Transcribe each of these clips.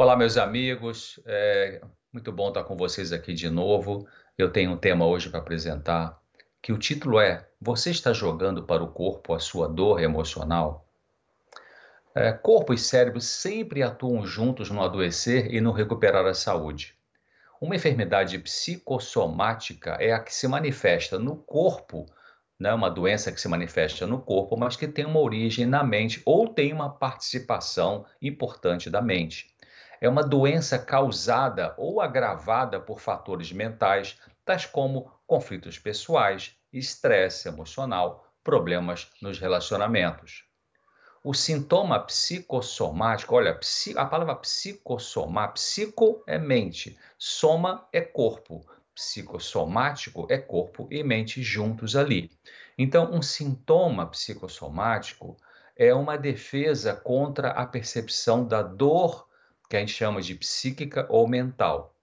Olá, meus amigos. É muito bom estar com vocês aqui de novo. Eu tenho um tema hoje para apresentar, que o título é Você está jogando para o corpo a sua dor emocional? É, corpo e cérebro sempre atuam juntos no adoecer e no recuperar a saúde. Uma enfermidade psicossomática é a que se manifesta no corpo, né, uma doença que se manifesta no corpo, mas que tem uma origem na mente ou tem uma participação importante da mente é uma doença causada ou agravada por fatores mentais, tais como conflitos pessoais, estresse emocional, problemas nos relacionamentos. O sintoma psicossomático, olha, a palavra psicossomar, psico é mente, soma é corpo, psicossomático é corpo e mente juntos ali. Então, um sintoma psicossomático é uma defesa contra a percepção da dor que a gente chama de psíquica ou mental.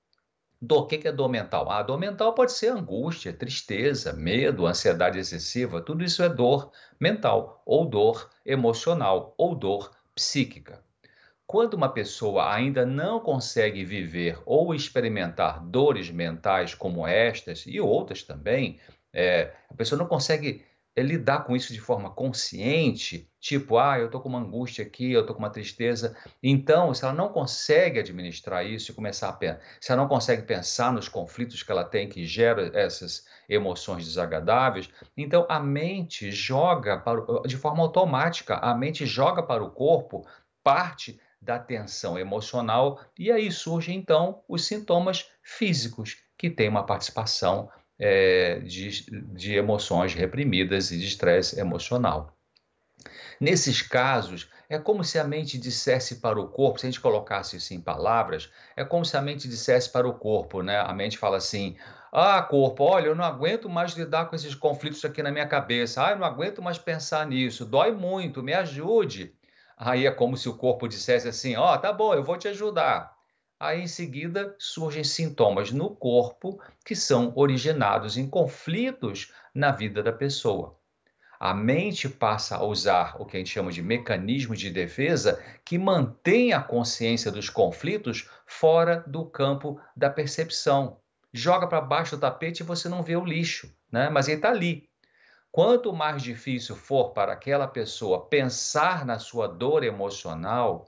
Do que, que é dor mental? A dor mental pode ser angústia, tristeza, medo, ansiedade excessiva, tudo isso é dor mental, ou dor emocional, ou dor psíquica. Quando uma pessoa ainda não consegue viver ou experimentar dores mentais como estas e outras também, é, a pessoa não consegue é lidar com isso de forma consciente, tipo, ah, eu estou com uma angústia aqui, eu estou com uma tristeza. Então, se ela não consegue administrar isso e começar a pensar, se ela não consegue pensar nos conflitos que ela tem que geram essas emoções desagradáveis, então a mente joga para, de forma automática, a mente joga para o corpo parte da tensão emocional e aí surgem então os sintomas físicos que têm uma participação é, de, de emoções reprimidas e de estresse emocional. Nesses casos, é como se a mente dissesse para o corpo, se a gente colocasse isso em palavras, é como se a mente dissesse para o corpo, né? A mente fala assim: Ah, corpo, olha, eu não aguento mais lidar com esses conflitos aqui na minha cabeça. Ah, eu não aguento mais pensar nisso. Dói muito, me ajude. Aí é como se o corpo dissesse assim: Ó, oh, tá bom, eu vou te ajudar. Aí, em seguida, surgem sintomas no corpo que são originados em conflitos na vida da pessoa. A mente passa a usar o que a gente chama de mecanismos de defesa que mantém a consciência dos conflitos fora do campo da percepção. Joga para baixo do tapete e você não vê o lixo, né? mas ele está ali. Quanto mais difícil for para aquela pessoa pensar na sua dor emocional,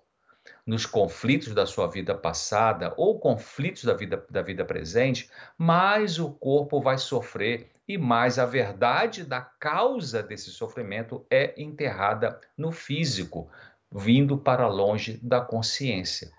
nos conflitos da sua vida passada ou conflitos da vida, da vida presente, mais o corpo vai sofrer e mais a verdade da causa desse sofrimento é enterrada no físico, vindo para longe da consciência.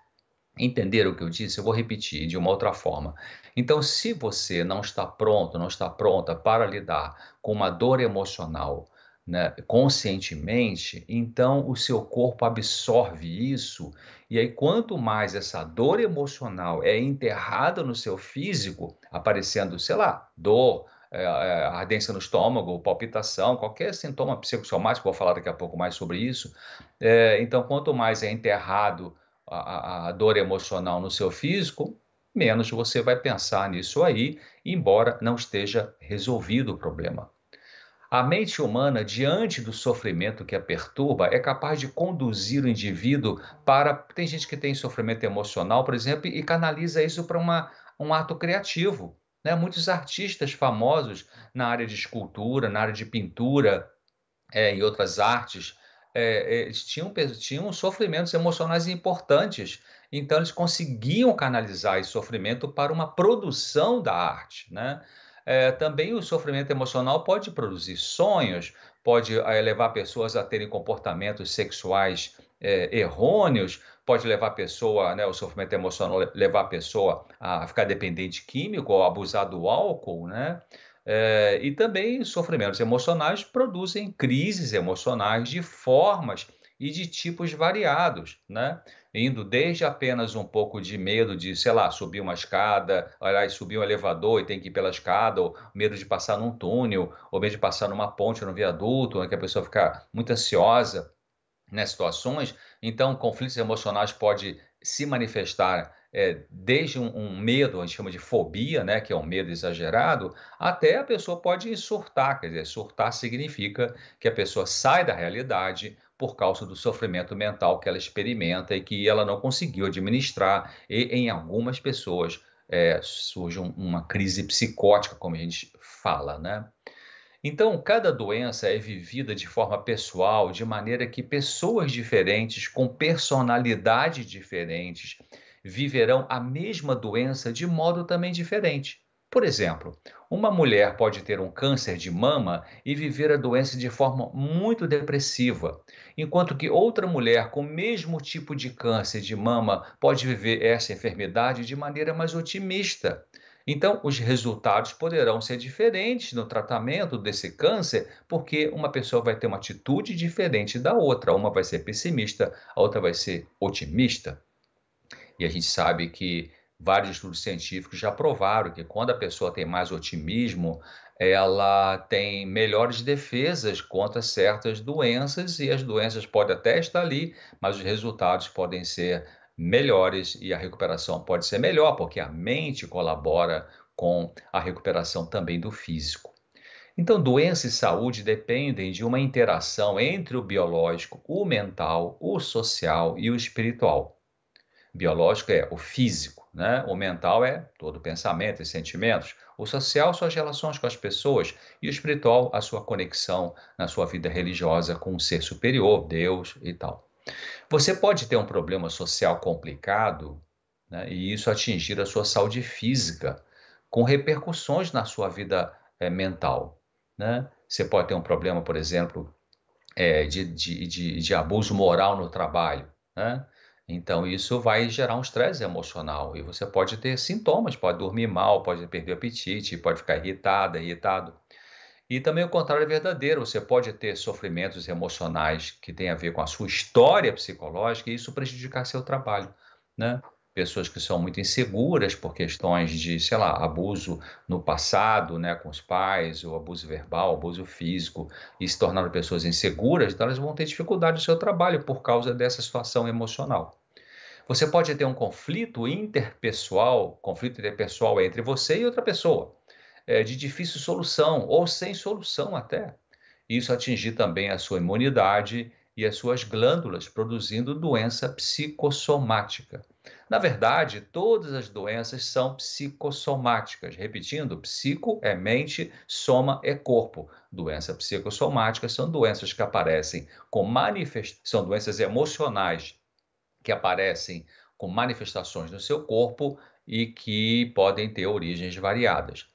Entenderam o que eu disse? Eu vou repetir de uma outra forma. Então, se você não está pronto, não está pronta para lidar com uma dor emocional, né, conscientemente, então o seu corpo absorve isso, e aí quanto mais essa dor emocional é enterrada no seu físico, aparecendo, sei lá, dor, é, é, ardência no estômago, palpitação, qualquer sintoma psicossomático, vou falar daqui a pouco mais sobre isso. É, então, quanto mais é enterrado a, a dor emocional no seu físico, menos você vai pensar nisso aí, embora não esteja resolvido o problema. A mente humana, diante do sofrimento que a perturba, é capaz de conduzir o indivíduo para. Tem gente que tem sofrimento emocional, por exemplo, e canaliza isso para um ato criativo. Né? Muitos artistas famosos na área de escultura, na área de pintura é, e outras artes, é, eles tinham, tinham sofrimentos emocionais importantes. Então, eles conseguiam canalizar esse sofrimento para uma produção da arte. Né? É, também o sofrimento emocional pode produzir sonhos, pode é, levar pessoas a terem comportamentos sexuais é, errôneos, pode levar a pessoa, né, o sofrimento emocional levar a pessoa a ficar dependente químico ou abusar do álcool, né? É, e também sofrimentos emocionais produzem crises emocionais de formas e de tipos variados, né? Indo desde apenas um pouco de medo de, sei lá, subir uma escada, aliás, subir um elevador e tem que ir pela escada, ou medo de passar num túnel, ou medo de passar numa ponte, num viaduto, né, que a pessoa fica muito ansiosa nas situações. Então, conflitos emocionais podem se manifestar é, desde um, um, medo, a gente chama de fobia, né, que é um medo exagerado, até a pessoa pode surtar. Quer dizer, surtar significa que a pessoa sai da realidade, por causa do sofrimento mental que ela experimenta e que ela não conseguiu administrar, e em algumas pessoas é, surge um, uma crise psicótica, como a gente fala, né? Então, cada doença é vivida de forma pessoal, de maneira que pessoas diferentes, com personalidades diferentes, viverão a mesma doença de modo também diferente. Por exemplo, uma mulher pode ter um câncer de mama e viver a doença de forma muito depressiva, enquanto que outra mulher com o mesmo tipo de câncer de mama pode viver essa enfermidade de maneira mais otimista. Então, os resultados poderão ser diferentes no tratamento desse câncer, porque uma pessoa vai ter uma atitude diferente da outra. Uma vai ser pessimista, a outra vai ser otimista. E a gente sabe que vários estudos científicos já provaram que quando a pessoa tem mais otimismo, ela tem melhores defesas contra certas doenças e as doenças podem até estar ali, mas os resultados podem ser melhores e a recuperação pode ser melhor, porque a mente colabora com a recuperação também do físico. Então, doença e saúde dependem de uma interação entre o biológico, o mental, o social e o espiritual. Biológico é o físico, né? O mental é todo pensamento e sentimentos. O social, suas relações com as pessoas. E o espiritual, a sua conexão na sua vida religiosa com o ser superior, Deus e tal. Você pode ter um problema social complicado né, e isso atingir a sua saúde física, com repercussões na sua vida é, mental. Né? Você pode ter um problema, por exemplo, é, de, de, de, de, abuso moral no trabalho. Né? Então, isso vai gerar um estresse emocional e você pode ter sintomas, pode dormir mal, pode perder o apetite, pode ficar irritada, irritado. E também o contrário é verdadeiro, você pode ter sofrimentos emocionais que têm a ver com a sua história psicológica e isso prejudicar seu trabalho, né? Pessoas que são muito inseguras por questões de, sei lá, abuso no passado, né, com os pais, ou abuso verbal, abuso físico, e se tornaram pessoas inseguras, então elas vão ter dificuldade no seu trabalho por causa dessa situação emocional. Você pode ter um conflito interpessoal, conflito interpessoal entre você e outra pessoa, é, de difícil solução ou sem solução até. Isso atingir também a sua imunidade e as suas glândulas, produzindo doença psicossomática. Na verdade, todas as doenças são psicossomáticas. Repetindo, psico é mente, soma é corpo. Doenças psicossomáticas são doenças que aparecem com manifestações, são doenças emocionais que aparecem com manifestações no seu corpo e que podem ter origens variadas.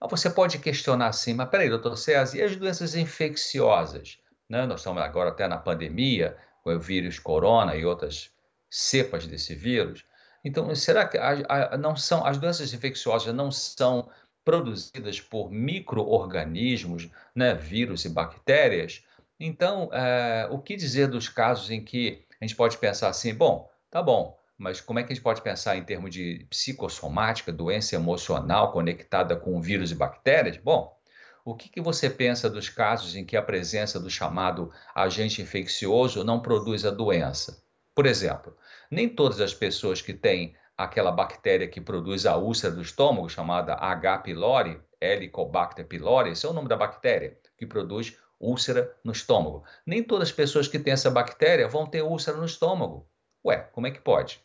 Mas você pode questionar assim, mas peraí, doutor César, e as doenças infecciosas? Né? Nós estamos agora até na pandemia, com o vírus corona e outras cepas desse vírus. Então, será que a, a, não são as doenças infecciosas não são produzidas por micro-organismos, né, vírus e bactérias? Então, é, o que dizer dos casos em que a gente pode pensar assim, bom, tá bom, mas como é que a gente pode pensar em termos de psicossomática, doença emocional conectada com vírus e bactérias? Bom, o que, que você pensa dos casos em que a presença do chamado agente infeccioso não produz a doença? Por exemplo, nem todas as pessoas que têm aquela bactéria que produz a úlcera do estômago, chamada H. pylori, Helicobacter pylori, esse é o nome da bactéria, que produz úlcera no estômago. Nem todas as pessoas que têm essa bactéria vão ter úlcera no estômago. Ué, como é que pode?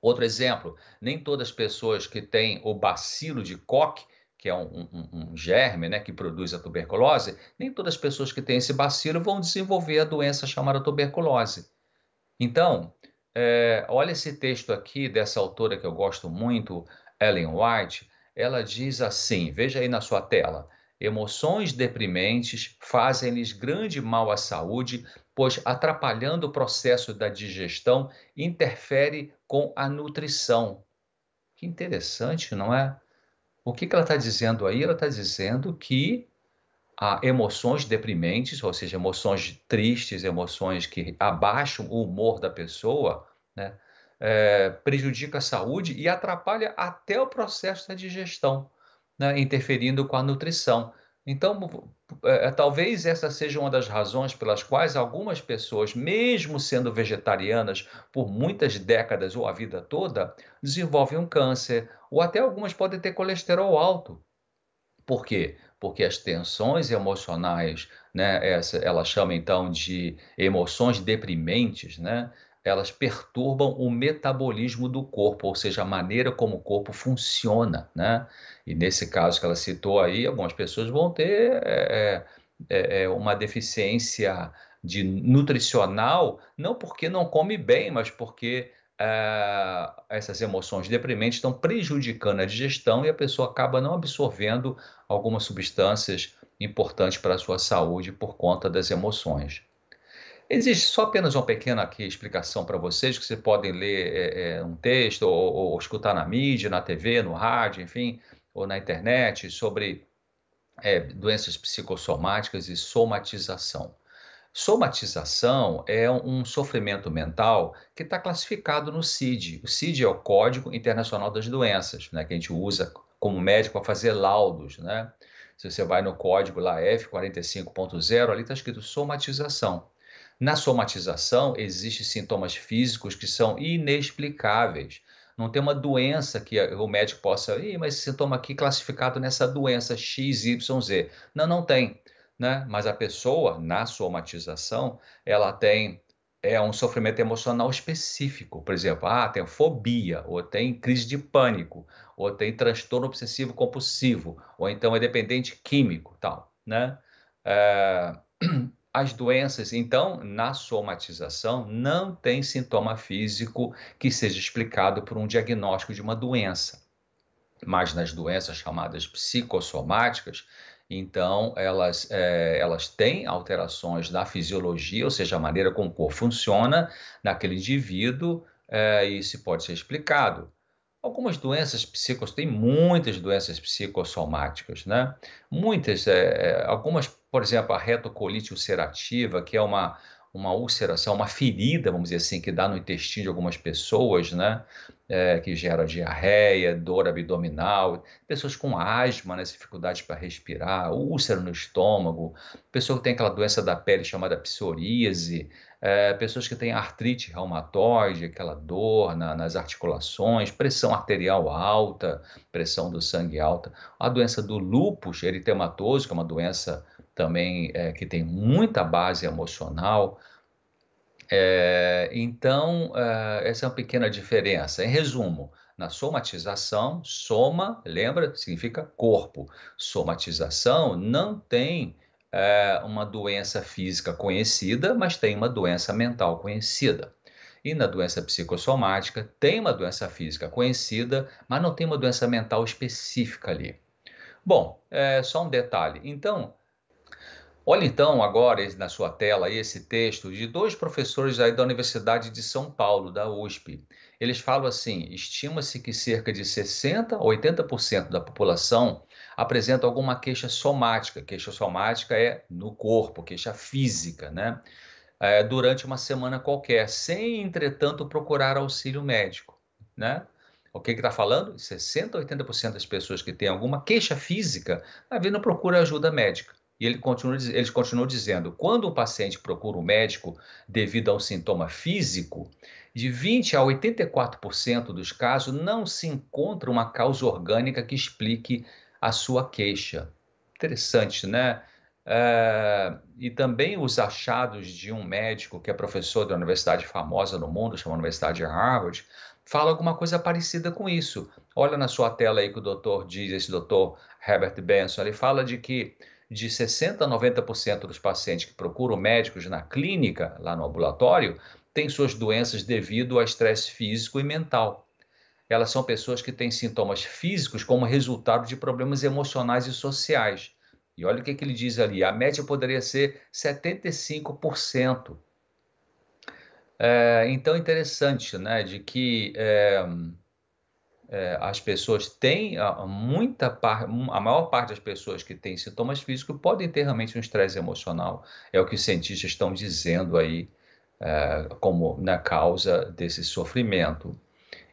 Outro exemplo, nem todas as pessoas que têm o bacilo de Koch, que é um, um, um, germe né, que produz a tuberculose, nem todas as pessoas que têm esse bacilo vão desenvolver a doença chamada tuberculose. Então, é, olha esse texto aqui dessa autora que eu gosto muito, Ellen White. Ela diz assim: veja aí na sua tela. Emoções deprimentes fazem-lhes grande mal à saúde, pois, atrapalhando o processo da digestão, interfere com a nutrição. Que interessante, não é? O que, que ela está dizendo aí? Ela está dizendo que há emoções deprimentes, ou seja, emoções tristes, emoções que abaixam o humor da pessoa, né? É, prejudica a saúde e atrapalha até o processo da digestão né, interferindo com a nutrição. Então, é, é, talvez essa seja uma das razões pelas quais algumas pessoas, mesmo sendo vegetarianas por muitas décadas ou a vida toda, desenvolvem um câncer, ou até algumas podem ter colesterol alto. Por quê? Porque as tensões emocionais, né, essa, ela chama então de emoções deprimentes, né, elas perturbam o metabolismo do corpo, ou seja, a maneira como o corpo funciona, né? E nesse caso que ela citou aí, algumas pessoas vão ter é, é, é uma deficiência de nutricional, não porque não come bem, mas porque é, essas emoções deprimentes estão prejudicando a digestão e a pessoa acaba não absorvendo algumas substâncias importantes para a sua saúde por conta das emoções. Existe só apenas uma pequena aqui explicação para vocês, que vocês podem ler é, é, um texto ou, ou, escutar na mídia, na TV, no rádio, enfim, ou na internet, sobre é, doenças psicossomáticas e somatização. Somatização é um sofrimento mental que está classificado no CID. O CID é o Código Internacional das Doenças, né, que a gente usa como médico para fazer laudos. Né? Se você vai no código lá F45.0, ali está escrito somatização. Na somatização, existem sintomas físicos que são inexplicáveis. Não tem uma doença que o médico possa, Ih, mas esse sintoma aqui classificado nessa doença XYZ. Não, não tem. Né? Mas a pessoa, na somatização, ela tem é um sofrimento emocional específico. Por exemplo, ah, tem fobia, ou tem crise de pânico, ou tem transtorno obsessivo compulsivo, ou então é dependente químico, tal, né? É as doenças, então, na somatização, não tem sintoma físico que seja explicado por um diagnóstico de uma doença. Mas nas doenças chamadas psicossomáticas, então elas, é, elas têm alterações na fisiologia, ou seja, a maneira como o corpo funciona naquele indivíduo, é, e isso pode ser explicado. Algumas doenças psicos, tem muitas doenças psicossomáticas, né? Muitas, é, algumas, por exemplo, a retocolite ulcerativa, que é uma, uma ulceração, uma ferida, vamos dizer assim, que dá no intestino de algumas pessoas, né? É, que gera diarreia, dor abdominal, pessoas com asma, né? dificuldade para respirar, úlcera no estômago, pessoa que tem aquela doença da pele chamada psoríase, é, pessoas que têm artrite reumatoide, aquela dor na, nas articulações, pressão arterial alta, pressão do sangue alta, a doença do lúpus eritematoso, que é uma doença também é, que tem muita base emocional. É, então, é, essa é uma pequena diferença. Em resumo, na somatização, soma, lembra, significa corpo. Somatização não tem uma doença física conhecida, mas tem uma doença mental conhecida. E na doença psicossomática, tem uma doença física conhecida, mas não tem uma doença mental específica ali. Bom, é só um detalhe. Então, olha então agora na sua tela esse texto de dois professores aí da Universidade de São Paulo, da USP. Eles falam assim: estima-se que cerca de 60 a 80% da população apresenta alguma queixa somática. Queixa somática é no corpo, queixa física, né? É, durante uma semana qualquer, sem, entretanto, procurar auxílio médico, né? O que está falando? 60% a 80% das pessoas que têm alguma queixa física, a não procura ajuda médica. E ele continua, eles continuam dizendo: quando o paciente procura o médico devido a um sintoma físico, de 20 a 84% dos casos não se encontra uma causa orgânica que explique a sua queixa. Interessante, né? É, e também os achados de um médico que é professor da universidade famosa no mundo, chamada Universidade de Harvard, fala alguma coisa parecida com isso. Olha na sua tela aí que o doutor diz, esse doutor Herbert Benson, ele fala de que de 60% a 90% dos pacientes que procuram médicos na clínica, lá no ambulatório, têm suas doenças devido a estresse físico e mental elas são pessoas que têm sintomas físicos como resultado de problemas emocionais e sociais. E olha o que, que ele diz ali: a média poderia ser 75%. É, então, interessante, né, de que é, as pessoas têm muita a maior parte das pessoas que têm sintomas físicos podem ter realmente um estresse emocional. É o que os cientistas estão dizendo aí é, como na causa desse sofrimento.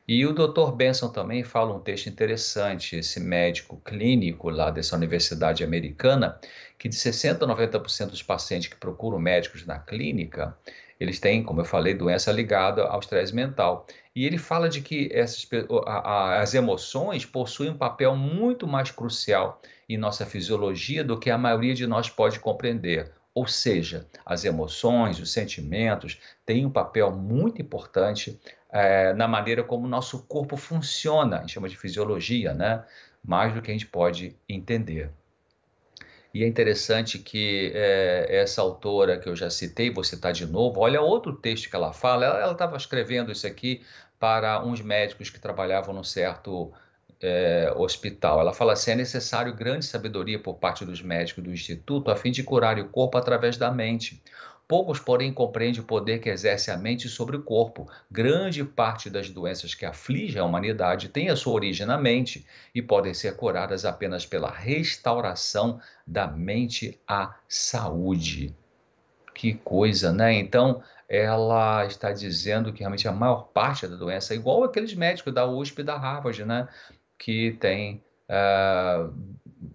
E o Dr. Benson também fala um texto interessante, esse médico clínico lá dessa universidade americana, que de 60% a 90% dos pacientes que procuram médicos na clínica, eles têm, como eu falei, doença ligada ao estresse mental. E ele fala de que essas, as emoções possuem um papel muito mais crucial em nossa fisiologia do que a maioria de nós pode compreender. Ou seja, as emoções, os sentimentos têm um papel muito importante é, na maneira como o nosso corpo funciona, a gente chama de fisiologia, né? mais do que a gente pode entender. E é interessante que é, essa autora que eu já citei, vou citar de novo, olha outro texto que ela fala. Ela estava escrevendo isso aqui para uns médicos que trabalhavam num certo é, hospital. Ela fala assim: é necessário grande sabedoria por parte dos médicos do instituto a fim de curar o corpo através da mente. Poucos, porém, compreendem o poder que exerce a mente sobre o corpo. Grande parte das doenças que afligem a humanidade tem a sua origem na mente e podem ser curadas apenas pela restauração da mente à saúde. Que coisa, né? Então, ela está dizendo que realmente a maior parte da doença é igual aqueles médicos da USP e da Harvard, né? Que tem uh,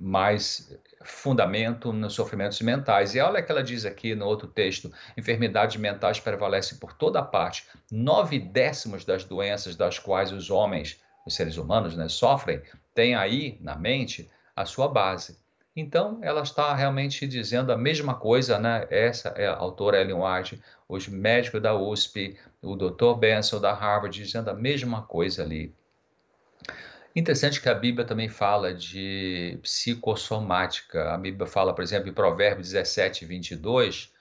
mais fundamento nos sofrimentos mentais. E olha que ela diz aqui no outro texto: enfermidades mentais prevalecem por toda parte. Nove décimos das doenças das quais os homens, os seres humanos, né, sofrem, têm aí na mente a sua base. Então, ela está realmente dizendo a mesma coisa, né? Essa é a autora Ellen White, os médicos da USP, o Dr. Benson da Harvard, dizendo a mesma coisa ali. Interessante que a Bíblia também fala de psicossomática. A Bíblia fala, por exemplo, em Provérbios 17, 22,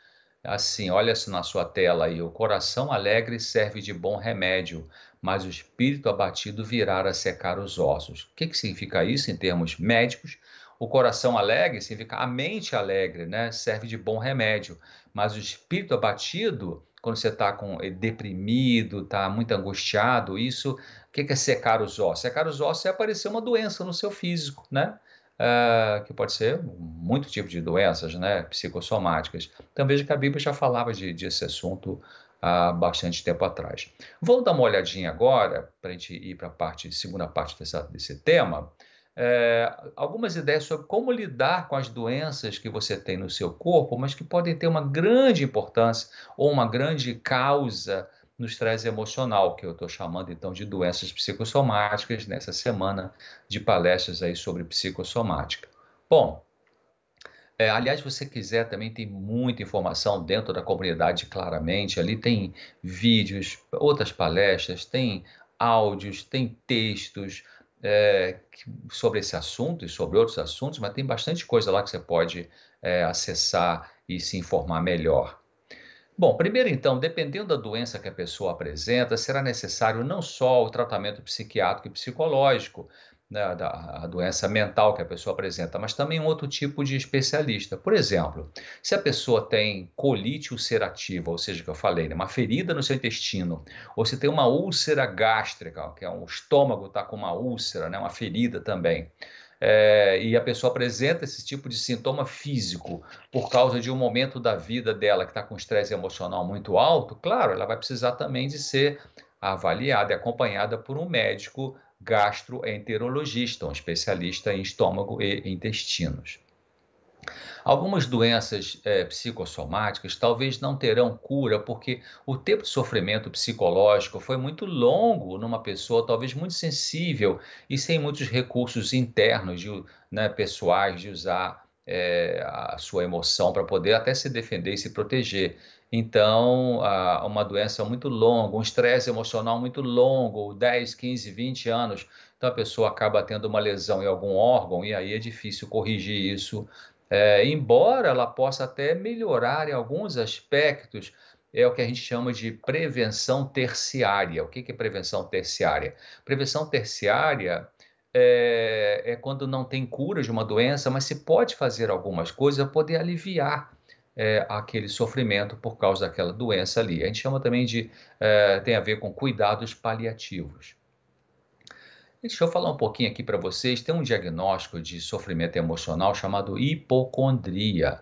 assim, olha-se na sua tela aí, o coração alegre serve de bom remédio, mas o espírito abatido virá a secar os ossos. O que, que significa isso em termos médicos? O coração alegre significa a mente alegre, né? Serve de bom remédio, mas o espírito abatido quando você está eh, deprimido, está muito angustiado, isso que, que é secar os ossos? Secar os ossos é aparecer uma doença no seu físico, né? Uh, que pode ser muito tipo de doenças, né, psicossomáticas. Então veja que a Bíblia já falava de, desse assunto há bastante tempo atrás. Vamos dar uma olhadinha agora, para a gente ir para a parte, segunda parte dessa, desse tema, é, algumas ideias sobre como lidar com as doenças que você tem no seu corpo, mas que podem ter uma grande importância ou uma grande causa no estresse emocional, que eu estou chamando então de doenças psicossomáticas nessa semana de palestras aí sobre psicossomática. Bom, é, aliás, se você quiser, também tem muita informação dentro da comunidade, claramente. Ali tem vídeos, outras palestras, tem áudios, tem textos é, sobre esse assunto e sobre outros assuntos, mas tem bastante coisa lá que você pode é, acessar e se informar melhor. Bom, primeiro então, dependendo da doença que a pessoa apresenta, será necessário não só o tratamento psiquiátrico e psicológico, né, da doença mental que a pessoa apresenta, mas também um outro tipo de especialista. Por exemplo, se a pessoa tem colite ulcerativa, ou seja, que eu falei, né, uma ferida no seu intestino, ou se tem uma úlcera gástrica, que é um estômago está com uma úlcera, né, uma ferida também é, e a pessoa apresenta esse tipo de sintoma físico por causa de um momento da vida dela que está com estresse emocional muito alto, claro, ela vai precisar também de ser avaliada e acompanhada por um médico gastroenterologista, um especialista em estômago e intestinos. Algumas doenças é, psicossomáticas talvez não terão cura porque o tempo de sofrimento psicológico foi muito longo numa pessoa, talvez muito sensível e sem muitos recursos internos, de, né, pessoais, de usar é, a sua emoção para poder até se defender e se proteger. Então, uma doença muito longa, um estresse emocional muito longo, 10, 15, 20 anos, então a pessoa acaba tendo uma lesão em algum órgão e aí é difícil corrigir isso é, embora ela possa até melhorar em alguns aspectos, é o que a gente chama de prevenção terciária. O que é prevenção terciária? Prevenção terciária é, é quando não tem cura de uma doença, mas se pode fazer algumas coisas para poder aliviar é, aquele sofrimento por causa daquela doença ali. A gente chama também de, é, tem a ver com cuidados paliativos. Deixa eu falar um pouquinho aqui para vocês. Tem um diagnóstico de sofrimento emocional chamado hipocondria.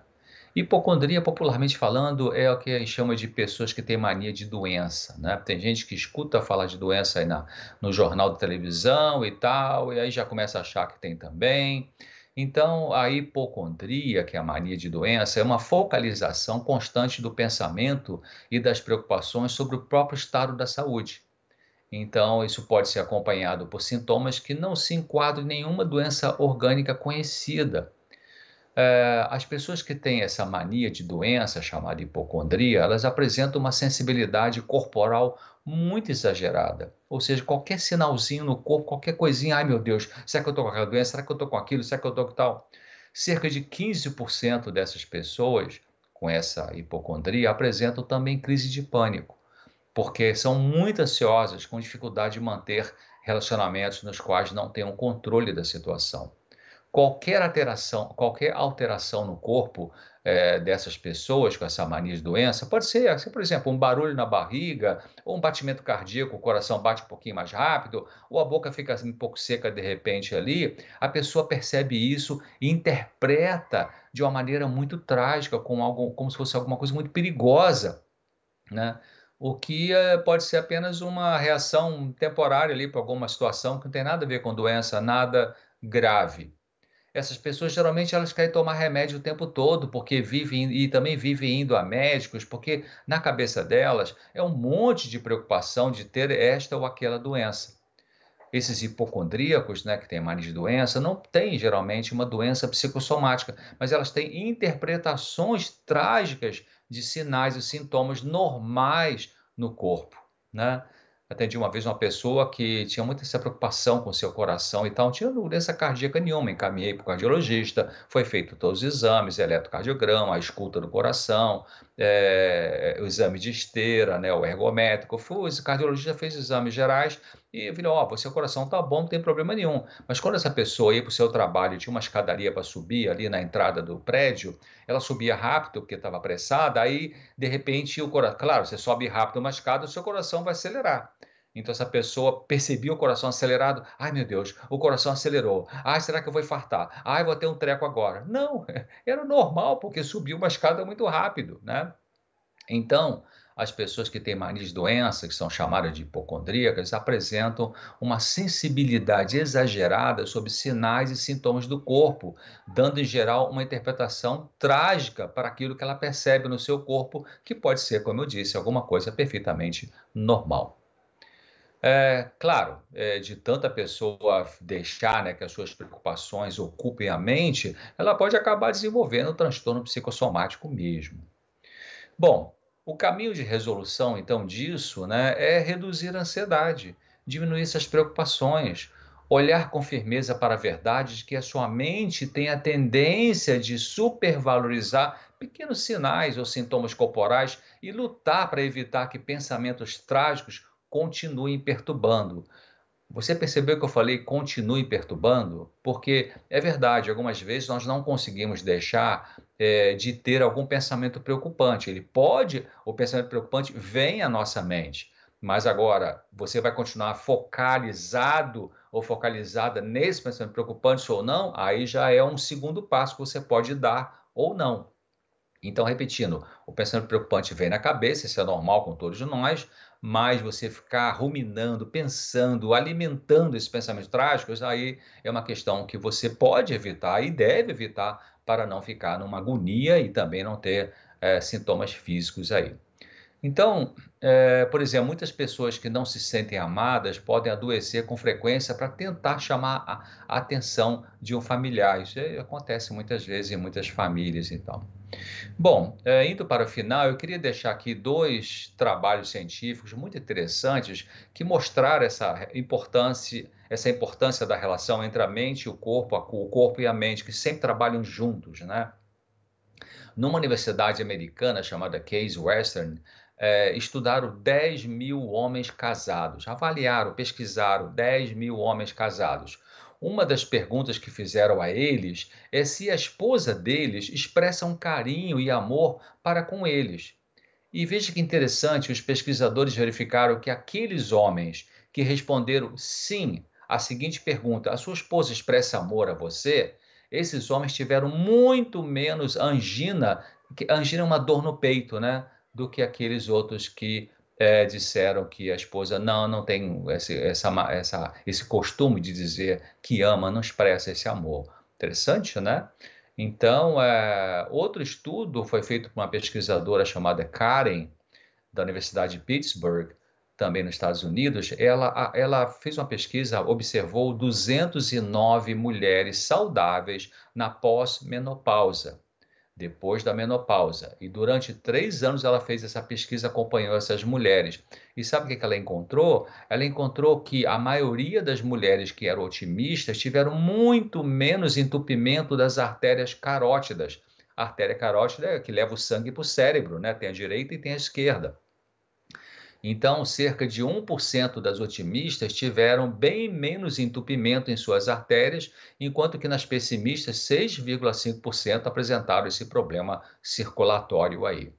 Hipocondria, popularmente falando, é o que a gente chama de pessoas que têm mania de doença. Né? Tem gente que escuta falar de doença aí na, no jornal de televisão e tal, e aí já começa a achar que tem também. Então, a hipocondria, que é a mania de doença, é uma focalização constante do pensamento e das preocupações sobre o próprio estado da saúde. Então, isso pode ser acompanhado por sintomas que não se enquadram em nenhuma doença orgânica conhecida. É, as pessoas que têm essa mania de doença, chamada hipocondria, elas apresentam uma sensibilidade corporal muito exagerada. Ou seja, qualquer sinalzinho no corpo, qualquer coisinha, ai meu Deus, será que eu estou com aquela doença? Será que eu estou com aquilo? Será que eu estou com tal? Cerca de 15% dessas pessoas com essa hipocondria apresentam também crise de pânico porque são muito ansiosas, com dificuldade de manter relacionamentos nos quais não têm um controle da situação. Qualquer alteração, qualquer alteração no corpo é, dessas pessoas com essa mania de doença pode ser, assim, por exemplo, um barulho na barriga, ou um batimento cardíaco, o coração bate um pouquinho mais rápido, ou a boca fica um pouco seca de repente ali. A pessoa percebe isso e interpreta de uma maneira muito trágica, como, algo, como se fosse alguma coisa muito perigosa. Né? o que é, pode ser apenas uma reação temporária ali para alguma situação que não tem nada a ver com doença, nada grave. Essas pessoas geralmente elas querem tomar remédio o tempo todo, porque vivem e também vivem indo a médicos, porque na cabeça delas é um monte de preocupação de ter esta ou aquela doença. Esses hipocondríacos, né, que têm mania de doença, não têm geralmente uma doença psicossomática, mas elas têm interpretações trágicas de sinais e sintomas normais no corpo, né? Atendi uma vez uma pessoa que tinha muita essa preocupação com seu coração e tal, não tinha doença cardíaca nenhuma. Encaminhei para o cardiologista, foi feito todos os exames, eletrocardiograma, a escuta do coração, é, o exame de esteira, né, o ergométrico. Fui, o cardiologista fez exames gerais e falou: Ó, oh, seu coração tá bom, não tem problema nenhum. Mas quando essa pessoa ia para o seu trabalho tinha uma escadaria para subir ali na entrada do prédio, ela subia rápido porque estava apressada, aí de repente o coração. Claro, você sobe rápido uma escada, o seu coração vai acelerar. Então essa pessoa percebia o coração acelerado. Ai meu Deus, o coração acelerou. Ai, será que eu vou infartar? Ai, vou ter um treco agora. Não, era normal porque subiu uma escada muito rápido, né? Então, as pessoas que têm mania de doença, que são chamadas de hipocondríacas, apresentam uma sensibilidade exagerada sobre sinais e sintomas do corpo, dando em geral uma interpretação trágica para aquilo que ela percebe no seu corpo, que pode ser, como eu disse, alguma coisa perfeitamente normal. É, claro, é, de tanta pessoa deixar né, que as suas preocupações ocupem a mente, ela pode acabar desenvolvendo um transtorno psicossomático mesmo. Bom, o caminho de resolução, então, disso né, é reduzir a ansiedade, diminuir essas preocupações, olhar com firmeza para a verdade de que a sua mente tem a tendência de supervalorizar pequenos sinais ou sintomas corporais e lutar para evitar que pensamentos trágicos continuem perturbando. Você percebeu que eu falei continue perturbando? Porque é verdade, algumas vezes nós não conseguimos deixar é, de ter algum pensamento preocupante. Ele pode, o pensamento preocupante vem à nossa mente, mas agora você vai continuar focalizado ou focalizada nesse pensamento preocupante ou não, aí já é um segundo passo que você pode dar ou não. Então, repetindo, o pensamento preocupante vem na cabeça, isso é normal com todos nós, mas você ficar ruminando, pensando, alimentando esses pensamentos trágicos, aí é uma questão que você pode evitar e deve evitar para não ficar numa agonia e também não ter é, sintomas físicos aí. Então, é, por exemplo, muitas pessoas que não se sentem amadas podem adoecer com frequência para tentar chamar a atenção de um familiar. Isso acontece muitas vezes em muitas famílias, então. Bom, é, indo para o final, eu queria deixar aqui dois trabalhos científicos muito interessantes que mostraram essa importância, essa importância da relação entre a mente e o corpo, o corpo e a mente, que sempre trabalham juntos, né? Numa universidade americana chamada Case Western, é, estudaram 10 mil homens casados, avaliaram, pesquisaram 10 mil homens casados. Uma das perguntas que fizeram a eles é se a esposa deles expressa um carinho e amor para com eles. E veja que interessante, os pesquisadores verificaram que aqueles homens que responderam sim à seguinte pergunta: a sua esposa expressa amor a você? Esses homens tiveram muito menos angina, angina é uma dor no peito, né? Do que aqueles outros que é, disseram que a esposa não, não tem esse, essa, essa, esse costume de dizer que ama, não expressa esse amor. Interessante, né? Então, é, outro estudo foi feito por uma pesquisadora chamada Karen, da Universidade de Pittsburgh, também nos Estados Unidos. Ela, ela fez uma pesquisa, observou 209 mulheres saudáveis na pós-menopausa depois da menopausa. E durante três anos ela fez essa pesquisa, acompanhou essas mulheres. E sabe o que ela encontrou? Ela encontrou que a maioria das mulheres que eram otimistas tiveram muito menos entupimento das artérias carótidas. A artéria carótida é que leva o sangue para o cérebro, né? Tem a direita e tem a esquerda. Então, cerca de 1% das otimistas tiveram bem menos entupimento em suas artérias, enquanto que nas pessimistas, 6,5% apresentaram esse problema circulatório aí.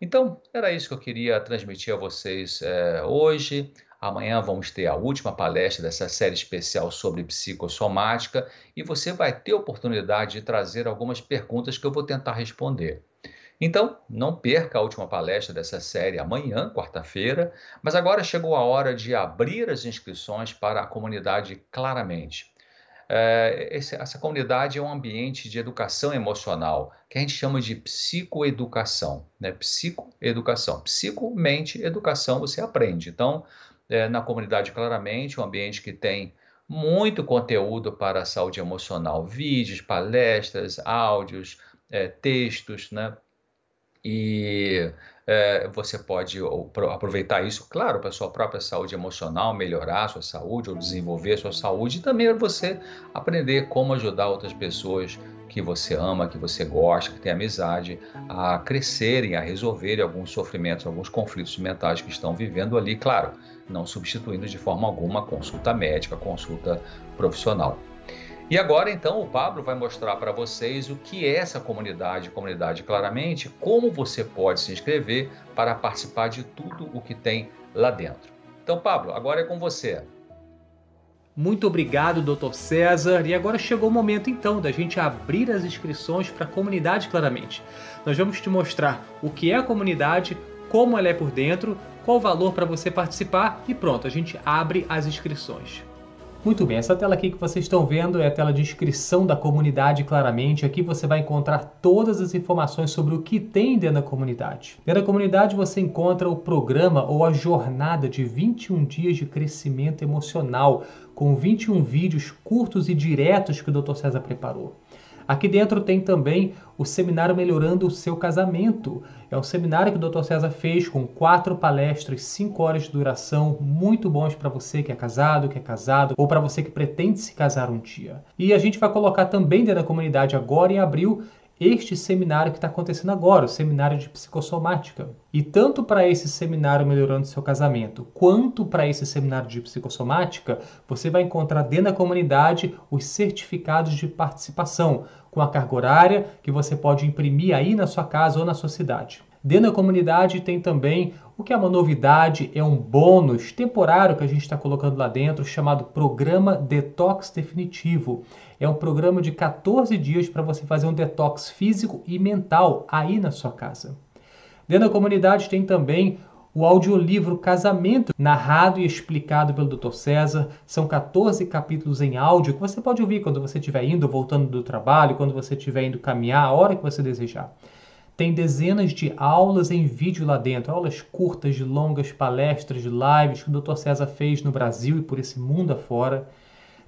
Então, era isso que eu queria transmitir a vocês é, hoje. Amanhã vamos ter a última palestra dessa série especial sobre psicossomática e você vai ter oportunidade de trazer algumas perguntas que eu vou tentar responder. Então, não perca a última palestra dessa série amanhã, quarta-feira, mas agora chegou a hora de abrir as inscrições para a comunidade Claramente. É, esse, essa comunidade é um ambiente de educação emocional, que a gente chama de psicoeducação. Né? Psicoeducação. Psico, mente, educação, você aprende. Então, é, na comunidade Claramente, um ambiente que tem muito conteúdo para a saúde emocional, vídeos, palestras, áudios, é, textos, né? E é, você pode aproveitar isso, claro, para sua própria saúde emocional, melhorar a sua saúde ou desenvolver a sua saúde, e também você aprender como ajudar outras pessoas que você ama, que você gosta, que tem amizade, a crescerem, a resolverem alguns sofrimentos, alguns conflitos mentais que estão vivendo ali, claro, não substituindo de forma alguma consulta médica, consulta profissional. E agora, então, o Pablo vai mostrar para vocês o que é essa comunidade, comunidade claramente, como você pode se inscrever para participar de tudo o que tem lá dentro. Então, Pablo, agora é com você. Muito obrigado, Dr. César. E agora chegou o momento então da gente abrir as inscrições para a comunidade claramente. Nós vamos te mostrar o que é a comunidade, como ela é por dentro, qual o valor para você participar e pronto, a gente abre as inscrições. Muito bem, essa tela aqui que vocês estão vendo é a tela de inscrição da comunidade, claramente. Aqui você vai encontrar todas as informações sobre o que tem dentro da comunidade. Dentro da comunidade você encontra o programa ou a jornada de 21 dias de crescimento emocional, com 21 vídeos curtos e diretos que o Dr. César preparou. Aqui dentro tem também o seminário Melhorando o Seu Casamento. É um seminário que o Dr. César fez com quatro palestras, cinco horas de duração, muito bons para você que é casado, que é casado, ou para você que pretende se casar um dia. E a gente vai colocar também dentro da comunidade agora em abril este seminário que está acontecendo agora, o seminário de psicossomática. E tanto para esse seminário Melhorando Seu Casamento, quanto para esse seminário de psicossomática, você vai encontrar dentro da comunidade os certificados de participação, com a carga horária que você pode imprimir aí na sua casa ou na sua cidade. Dentro da comunidade tem também o que é uma novidade, é um bônus temporário que a gente está colocando lá dentro, chamado Programa Detox Definitivo. É um programa de 14 dias para você fazer um detox físico e mental aí na sua casa. Dentro da comunidade tem também o audiolivro Casamento, narrado e explicado pelo Dr. César. São 14 capítulos em áudio que você pode ouvir quando você estiver indo ou voltando do trabalho, quando você estiver indo caminhar, a hora que você desejar. Tem dezenas de aulas em vídeo lá dentro, aulas curtas, longas, palestras, lives que o Dr. César fez no Brasil e por esse mundo afora.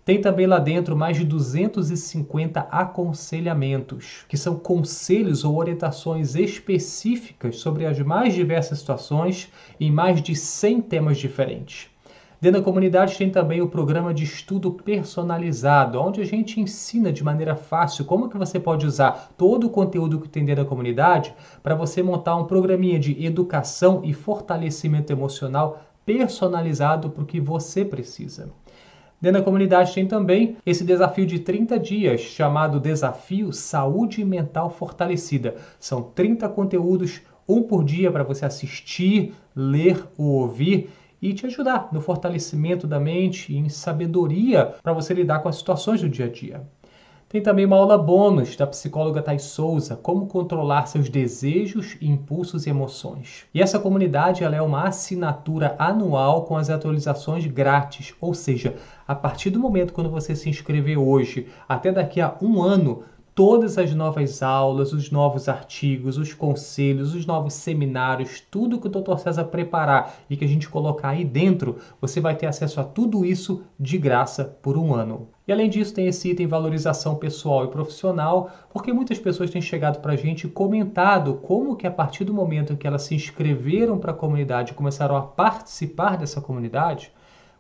Tem também lá dentro mais de 250 aconselhamentos, que são conselhos ou orientações específicas sobre as mais diversas situações em mais de 100 temas diferentes. Dentro da comunidade tem também o programa de estudo personalizado, onde a gente ensina de maneira fácil como que você pode usar todo o conteúdo que tem dentro da comunidade para você montar um programinha de educação e fortalecimento emocional personalizado para o que você precisa. Dentro da comunidade tem também esse desafio de 30 dias, chamado Desafio Saúde Mental Fortalecida. São 30 conteúdos, um por dia, para você assistir, ler ou ouvir e te ajudar no fortalecimento da mente e em sabedoria para você lidar com as situações do dia a dia. Tem também uma aula bônus da psicóloga Thais Souza, como controlar seus desejos, impulsos e emoções. E essa comunidade ela é uma assinatura anual com as atualizações grátis, ou seja, a partir do momento quando você se inscrever hoje, até daqui a um ano, todas as novas aulas, os novos artigos, os conselhos, os novos seminários, tudo que o Dr. César preparar e que a gente colocar aí dentro, você vai ter acesso a tudo isso de graça por um ano. E além disso, tem esse item valorização pessoal e profissional, porque muitas pessoas têm chegado para a gente e comentado como que a partir do momento que elas se inscreveram para a comunidade e começaram a participar dessa comunidade,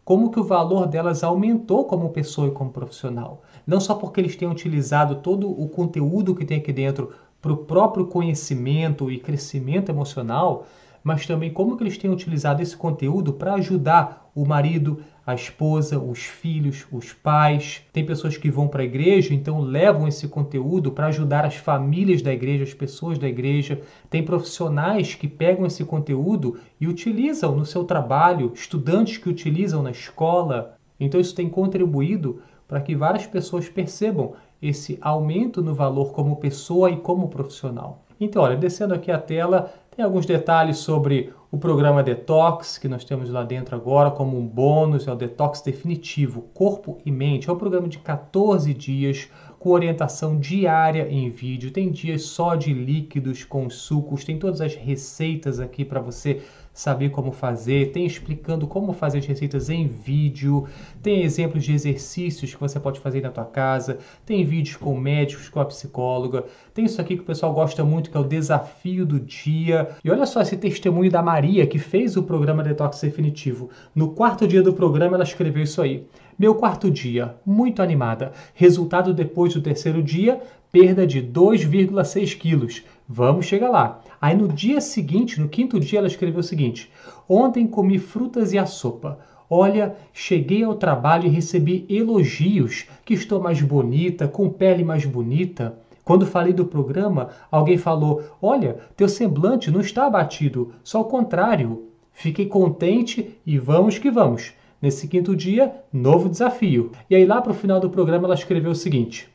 como que o valor delas aumentou como pessoa e como profissional. Não só porque eles têm utilizado todo o conteúdo que tem aqui dentro para o próprio conhecimento e crescimento emocional, mas também como que eles têm utilizado esse conteúdo para ajudar o marido, a esposa, os filhos, os pais. Tem pessoas que vão para a igreja, então levam esse conteúdo para ajudar as famílias da igreja, as pessoas da igreja. Tem profissionais que pegam esse conteúdo e utilizam no seu trabalho, estudantes que utilizam na escola. Então isso tem contribuído para que várias pessoas percebam esse aumento no valor como pessoa e como profissional. Então, olha, descendo aqui a tela, tem alguns detalhes sobre o programa Detox, que nós temos lá dentro agora como um bônus, é o Detox Definitivo, Corpo e Mente. É um programa de 14 dias com orientação diária em vídeo. Tem dias só de líquidos com sucos, tem todas as receitas aqui para você saber como fazer, tem explicando como fazer as receitas em vídeo, tem exemplos de exercícios que você pode fazer na tua casa, tem vídeos com médicos, com a psicóloga, tem isso aqui que o pessoal gosta muito, que é o desafio do dia. E olha só esse testemunho da Maria, que fez o programa Detox Definitivo. No quarto dia do programa, ela escreveu isso aí. Meu quarto dia, muito animada. Resultado depois do terceiro dia, perda de 2,6 quilos. Vamos chegar lá. Aí no dia seguinte, no quinto dia, ela escreveu o seguinte: Ontem comi frutas e a sopa. Olha, cheguei ao trabalho e recebi elogios que estou mais bonita, com pele mais bonita. Quando falei do programa, alguém falou: Olha, teu semblante não está abatido, só o contrário. Fiquei contente e vamos que vamos. Nesse quinto dia, novo desafio. E aí, lá para o final do programa, ela escreveu o seguinte: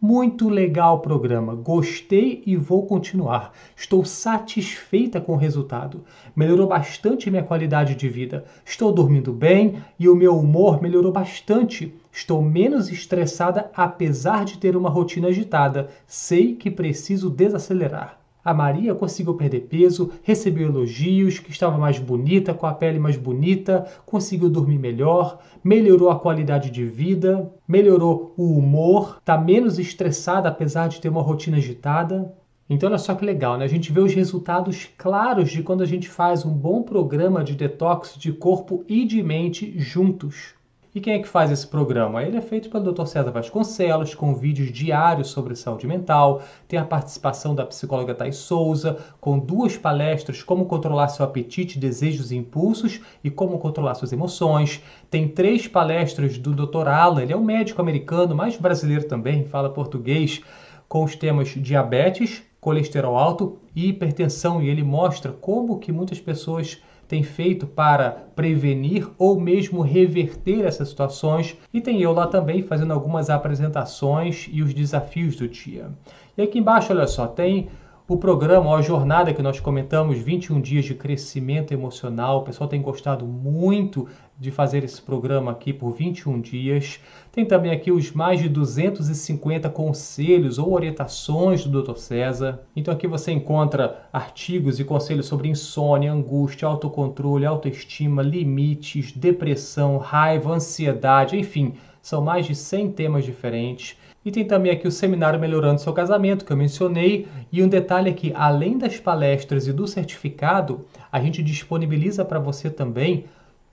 muito legal o programa, gostei e vou continuar. Estou satisfeita com o resultado. Melhorou bastante minha qualidade de vida. Estou dormindo bem e o meu humor melhorou bastante. Estou menos estressada apesar de ter uma rotina agitada. Sei que preciso desacelerar. A Maria conseguiu perder peso, recebeu elogios, que estava mais bonita, com a pele mais bonita, conseguiu dormir melhor, melhorou a qualidade de vida, melhorou o humor, está menos estressada apesar de ter uma rotina agitada. Então, olha só que legal, né? A gente vê os resultados claros de quando a gente faz um bom programa de detox de corpo e de mente juntos. E quem é que faz esse programa? Ele é feito pelo Dr. César Vasconcelos, com vídeos diários sobre saúde mental, tem a participação da psicóloga Thais Souza, com duas palestras como controlar seu apetite, desejos e impulsos e como controlar suas emoções. Tem três palestras do Dr. Alan, ele é um médico americano, mas brasileiro também, fala português, com os temas diabetes, colesterol alto e hipertensão, e ele mostra como que muitas pessoas tem feito para prevenir ou mesmo reverter essas situações. E tem eu lá também fazendo algumas apresentações e os desafios do dia. E aqui embaixo, olha só, tem o programa, a jornada que nós comentamos, 21 dias de crescimento emocional. O pessoal tem gostado muito de fazer esse programa aqui por 21 dias. Tem também aqui os mais de 250 conselhos ou orientações do Dr. César. Então aqui você encontra artigos e conselhos sobre insônia, angústia, autocontrole, autoestima, limites, depressão, raiva, ansiedade, enfim, são mais de 100 temas diferentes. E tem também aqui o seminário Melhorando Seu Casamento, que eu mencionei. E um detalhe aqui, além das palestras e do certificado, a gente disponibiliza para você também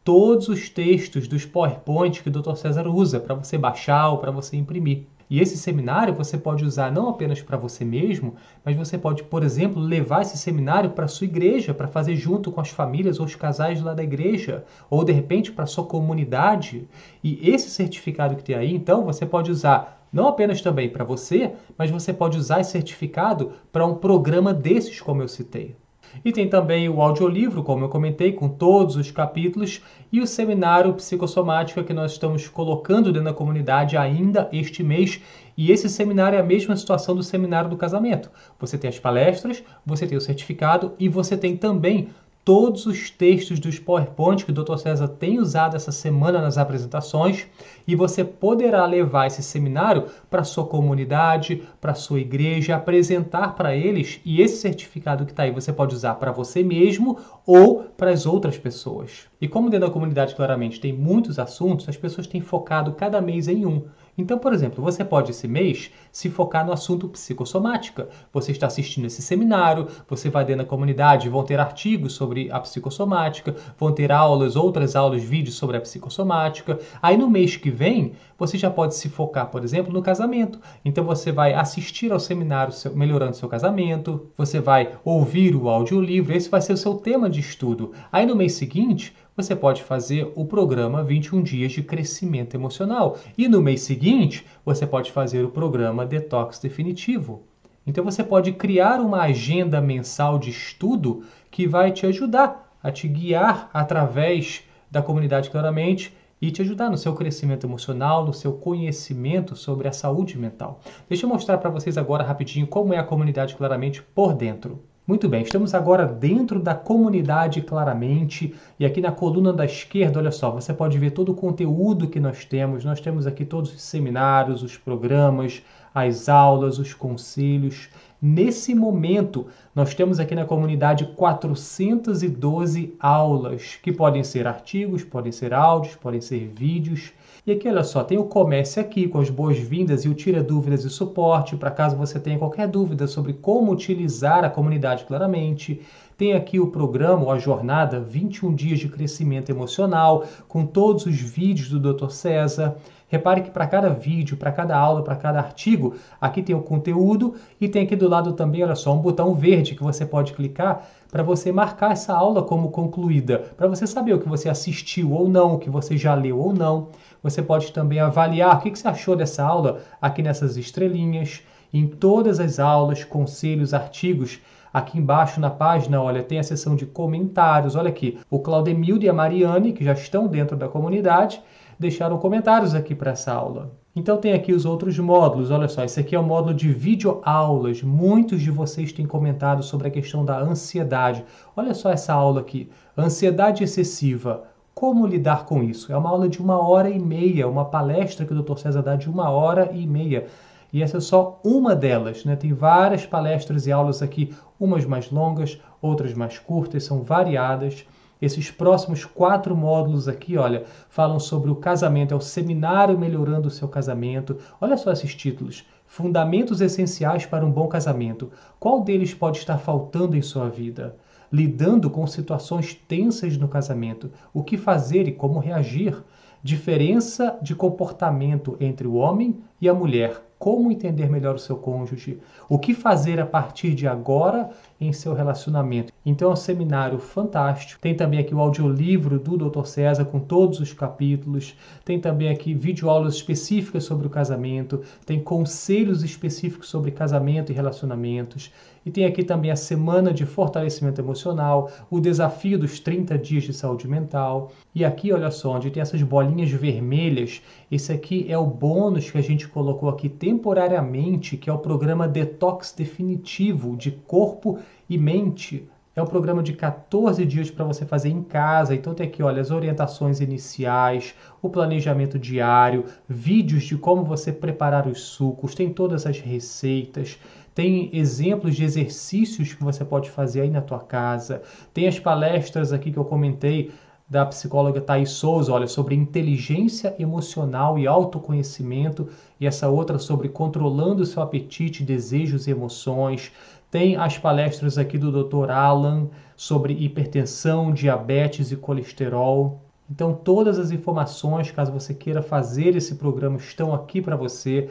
todos os textos dos PowerPoint que o Dr. César usa para você baixar ou para você imprimir. E esse seminário você pode usar não apenas para você mesmo, mas você pode, por exemplo, levar esse seminário para sua igreja, para fazer junto com as famílias ou os casais lá da igreja, ou de repente para sua comunidade. E esse certificado que tem aí, então, você pode usar não apenas também para você, mas você pode usar esse certificado para um programa desses como eu citei. E tem também o audiolivro, como eu comentei, com todos os capítulos, e o seminário psicossomático que nós estamos colocando dentro da comunidade ainda este mês. E esse seminário é a mesma situação do seminário do casamento. Você tem as palestras, você tem o certificado e você tem também todos os textos dos PowerPoint que o Dr. César tem usado essa semana nas apresentações e você poderá levar esse seminário para sua comunidade, para sua igreja, apresentar para eles e esse certificado que está aí você pode usar para você mesmo ou para as outras pessoas. E como dentro da comunidade claramente tem muitos assuntos, as pessoas têm focado cada mês em um. Então, por exemplo, você pode esse mês se focar no assunto psicossomática. Você está assistindo esse seminário, você vai dentro da comunidade, vão ter artigos sobre a psicossomática, vão ter aulas, outras aulas, vídeos sobre a psicossomática. Aí no mês que vem, você já pode se focar, por exemplo, no casamento. Então você vai assistir ao seminário Melhorando Seu Casamento, você vai ouvir o audiolivro, esse vai ser o seu tema de estudo. Aí no mês seguinte, você pode fazer o programa 21 Dias de Crescimento Emocional. E no mês seguinte, você pode fazer o programa Detox Definitivo. Então você pode criar uma agenda mensal de estudo que vai te ajudar a te guiar através da comunidade claramente e te ajudar no seu crescimento emocional, no seu conhecimento sobre a saúde mental. Deixa eu mostrar para vocês agora rapidinho como é a comunidade claramente por dentro. Muito bem, estamos agora dentro da comunidade claramente e aqui na coluna da esquerda, olha só, você pode ver todo o conteúdo que nós temos. Nós temos aqui todos os seminários, os programas, as aulas, os conselhos. Nesse momento, nós temos aqui na comunidade 412 aulas, que podem ser artigos, podem ser áudios, podem ser vídeos. E aqui, olha só, tem o comércio aqui com as boas-vindas e o tira dúvidas e suporte, para caso você tenha qualquer dúvida sobre como utilizar a comunidade claramente. Tem aqui o programa, a jornada 21 dias de crescimento emocional, com todos os vídeos do Dr. César. Repare que para cada vídeo, para cada aula, para cada artigo, aqui tem o conteúdo e tem aqui do lado também, olha só, um botão verde que você pode clicar para você marcar essa aula como concluída, para você saber o que você assistiu ou não, o que você já leu ou não. Você pode também avaliar o que você achou dessa aula aqui nessas estrelinhas. Em todas as aulas, conselhos, artigos, aqui embaixo na página, olha, tem a seção de comentários. Olha aqui, o Claudemildo e a Mariane, que já estão dentro da comunidade, deixaram comentários aqui para essa aula. Então tem aqui os outros módulos. Olha só, esse aqui é o módulo de videoaulas. Muitos de vocês têm comentado sobre a questão da ansiedade. Olha só essa aula aqui. Ansiedade excessiva como lidar com isso? É uma aula de uma hora e meia, uma palestra que o Dr. César dá de uma hora e meia. E essa é só uma delas, né? Tem várias palestras e aulas aqui, umas mais longas, outras mais curtas, são variadas. Esses próximos quatro módulos aqui, olha, falam sobre o casamento, é o seminário melhorando o seu casamento. Olha só esses títulos: Fundamentos essenciais para um bom casamento. Qual deles pode estar faltando em sua vida? Lidando com situações tensas no casamento, o que fazer e como reagir, diferença de comportamento entre o homem e a mulher, como entender melhor o seu cônjuge, o que fazer a partir de agora em seu relacionamento. Então é um seminário fantástico. Tem também aqui o audiolivro do Dr. César com todos os capítulos. Tem também aqui videoaulas específicas sobre o casamento. Tem conselhos específicos sobre casamento e relacionamentos. E tem aqui também a semana de fortalecimento emocional, o desafio dos 30 dias de saúde mental. E aqui, olha só, onde tem essas bolinhas vermelhas, esse aqui é o bônus que a gente colocou aqui temporariamente, que é o programa Detox Definitivo de Corpo e Mente. É um programa de 14 dias para você fazer em casa. Então tem aqui, olha, as orientações iniciais, o planejamento diário, vídeos de como você preparar os sucos, tem todas as receitas, tem exemplos de exercícios que você pode fazer aí na tua casa, tem as palestras aqui que eu comentei da psicóloga Thais Souza, olha, sobre inteligência emocional e autoconhecimento, e essa outra sobre controlando seu apetite, desejos e emoções. Tem as palestras aqui do Dr. Alan sobre hipertensão, diabetes e colesterol. Então, todas as informações, caso você queira fazer esse programa, estão aqui para você.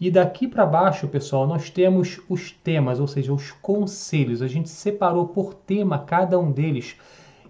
E daqui para baixo, pessoal, nós temos os temas, ou seja, os conselhos. A gente separou por tema cada um deles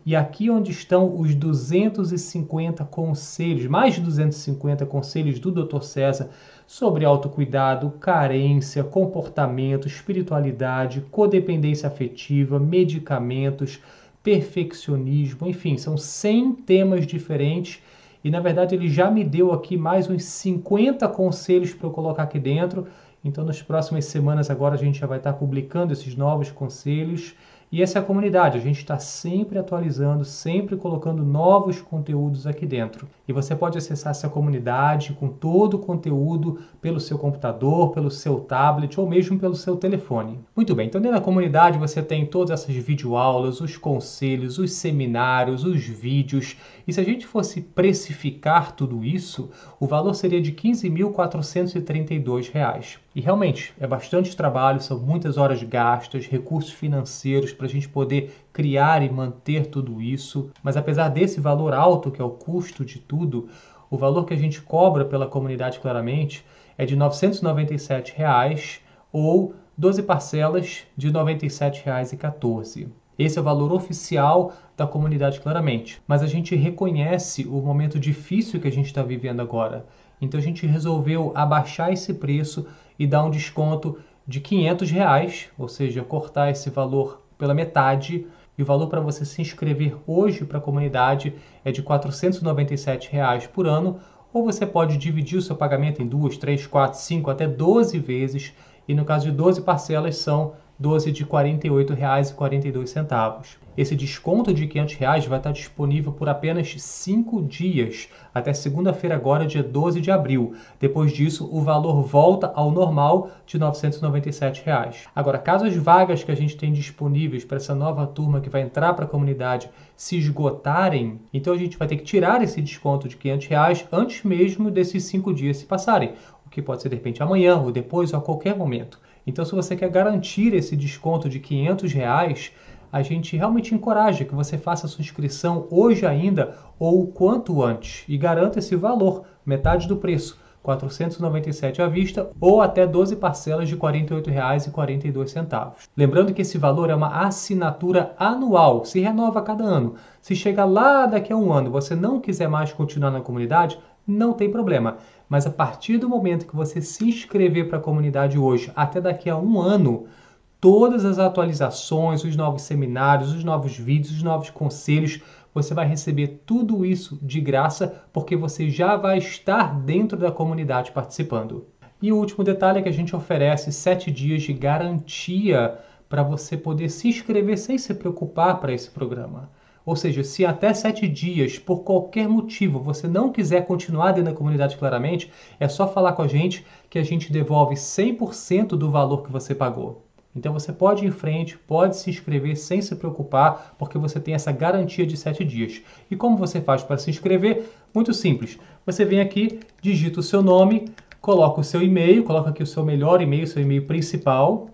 e aqui onde estão os 250 conselhos, mais de 250 conselhos do Dr. César sobre autocuidado, carência, comportamento, espiritualidade, codependência afetiva, medicamentos, perfeccionismo, enfim, são 100 temas diferentes e na verdade ele já me deu aqui mais uns 50 conselhos para eu colocar aqui dentro. Então, nas próximas semanas, agora a gente já vai estar publicando esses novos conselhos e essa é a comunidade, a gente está sempre atualizando, sempre colocando novos conteúdos aqui dentro. E você pode acessar essa comunidade com todo o conteúdo pelo seu computador, pelo seu tablet ou mesmo pelo seu telefone. Muito bem, então dentro da comunidade você tem todas essas videoaulas, os conselhos, os seminários, os vídeos. E se a gente fosse precificar tudo isso, o valor seria de R$ 15.432. E realmente é bastante trabalho, são muitas horas gastas, recursos financeiros para a gente poder criar e manter tudo isso. Mas apesar desse valor alto, que é o custo de tudo, o valor que a gente cobra pela comunidade claramente é de 997 reais, ou 12 parcelas de R$ 97,14. Esse é o valor oficial da comunidade claramente. Mas a gente reconhece o momento difícil que a gente está vivendo agora. Então a gente resolveu abaixar esse preço e dar um desconto de 500 reais, ou seja, cortar esse valor pela metade. E o valor para você se inscrever hoje para a comunidade é de 497 reais por ano, ou você pode dividir o seu pagamento em duas, três, quatro, cinco, até 12 vezes. E no caso de 12 parcelas são 12 de R$ 48,42. Esse desconto de 500 reais vai estar disponível por apenas 5 dias, até segunda-feira agora, dia 12 de abril. Depois disso, o valor volta ao normal de 997 reais. Agora, caso as vagas que a gente tem disponíveis para essa nova turma que vai entrar para a comunidade se esgotarem, então a gente vai ter que tirar esse desconto de 500 reais antes mesmo desses 5 dias se passarem, o que pode ser de repente amanhã ou depois ou a qualquer momento. Então, se você quer garantir esse desconto de 500 reais, a gente realmente encoraja que você faça a sua inscrição hoje ainda ou o quanto antes e garanta esse valor, metade do preço. 497 à vista ou até 12 parcelas de R$ 48,42. Lembrando que esse valor é uma assinatura anual, se renova a cada ano. Se chegar lá daqui a um ano e você não quiser mais continuar na comunidade, não tem problema. Mas a partir do momento que você se inscrever para a comunidade hoje, até daqui a um ano, todas as atualizações, os novos seminários, os novos vídeos, os novos conselhos, você vai receber tudo isso de graça porque você já vai estar dentro da comunidade participando. E o último detalhe é que a gente oferece sete dias de garantia para você poder se inscrever sem se preocupar para esse programa. Ou seja, se até sete dias, por qualquer motivo, você não quiser continuar dentro da comunidade claramente, é só falar com a gente que a gente devolve 100% do valor que você pagou. Então você pode ir em frente, pode se inscrever sem se preocupar, porque você tem essa garantia de 7 dias. E como você faz para se inscrever? Muito simples. Você vem aqui, digita o seu nome, coloca o seu e-mail, coloca aqui o seu melhor e-mail, seu e-mail principal.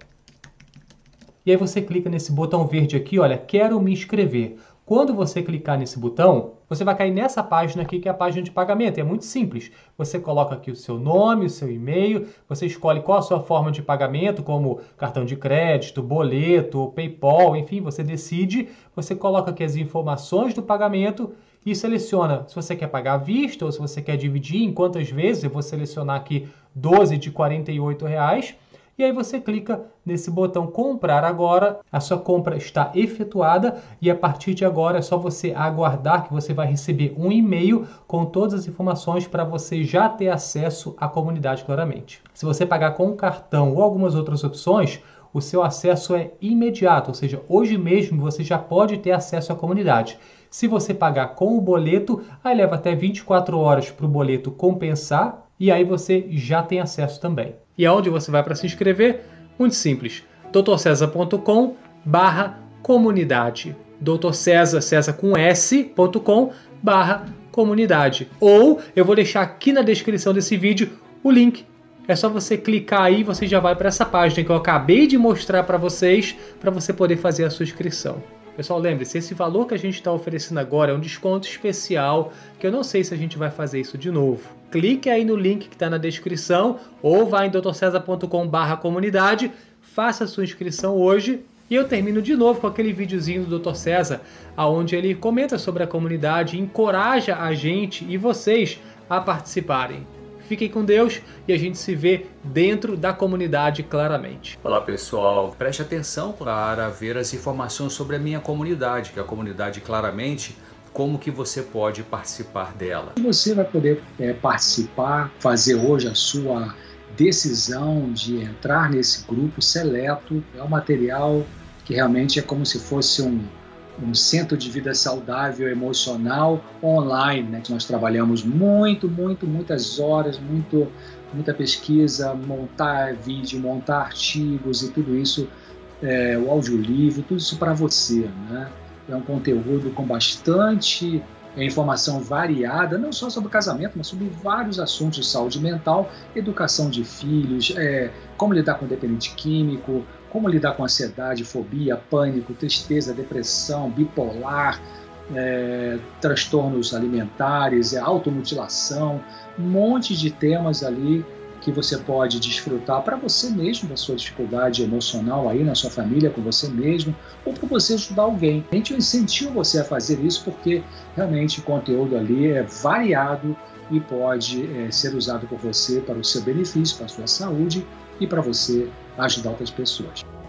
E aí você clica nesse botão verde aqui, olha, quero me inscrever. Quando você clicar nesse botão, você vai cair nessa página aqui, que é a página de pagamento. É muito simples. Você coloca aqui o seu nome, o seu e-mail, você escolhe qual a sua forma de pagamento, como cartão de crédito, boleto, PayPal, enfim, você decide. Você coloca aqui as informações do pagamento e seleciona se você quer pagar à vista ou se você quer dividir em quantas vezes. Eu vou selecionar aqui 12 de 48 reais e aí você clica nesse botão comprar agora, a sua compra está efetuada e a partir de agora é só você aguardar que você vai receber um e-mail com todas as informações para você já ter acesso à comunidade claramente. Se você pagar com cartão ou algumas outras opções, o seu acesso é imediato, ou seja, hoje mesmo você já pode ter acesso à comunidade. Se você pagar com o boleto, aí leva até 24 horas para o boleto compensar e aí você já tem acesso também. E aonde você vai para se inscrever? Muito simples, doutorcesar.com barra comunidade. Doutor César, César com S.com barra comunidade. Ou eu vou deixar aqui na descrição desse vídeo o link. É só você clicar aí, você já vai para essa página que eu acabei de mostrar para vocês, para você poder fazer a sua inscrição. Pessoal, lembre-se, esse valor que a gente está oferecendo agora é um desconto especial, que eu não sei se a gente vai fazer isso de novo. Clique aí no link que está na descrição ou vá em doutorcesar.com barra comunidade, faça sua inscrição hoje E eu termino de novo com aquele videozinho do Dr. César, aonde ele comenta sobre a comunidade, encoraja a gente e vocês a participarem. Fiquem com Deus e a gente se vê dentro da comunidade claramente. Olá pessoal, preste atenção para ver as informações sobre a minha comunidade, que é a comunidade claramente como que você pode participar dela. Você vai poder é, participar, fazer hoje a sua decisão de entrar nesse grupo seleto. É um material que realmente é como se fosse um, um centro de vida saudável emocional online, né, que nós trabalhamos muito, muito, muitas horas, muito, muita pesquisa, montar vídeo, montar artigos e tudo isso, é, o audiolivro, tudo isso para você. Né? É um conteúdo com bastante é, informação variada, não só sobre casamento, mas sobre vários assuntos de saúde mental, educação de filhos, é, como lidar com dependente químico, como lidar com ansiedade, fobia, pânico, tristeza, depressão, bipolar, é, transtornos alimentares, é, automutilação, um monte de temas ali que você pode desfrutar para você mesmo da sua dificuldade emocional aí na sua família, com você mesmo, ou para você ajudar alguém. A gente incentivo você a fazer isso porque realmente o conteúdo ali é variado e pode é, ser usado por você para o seu benefício, para a sua saúde e para você ajudar outras pessoas.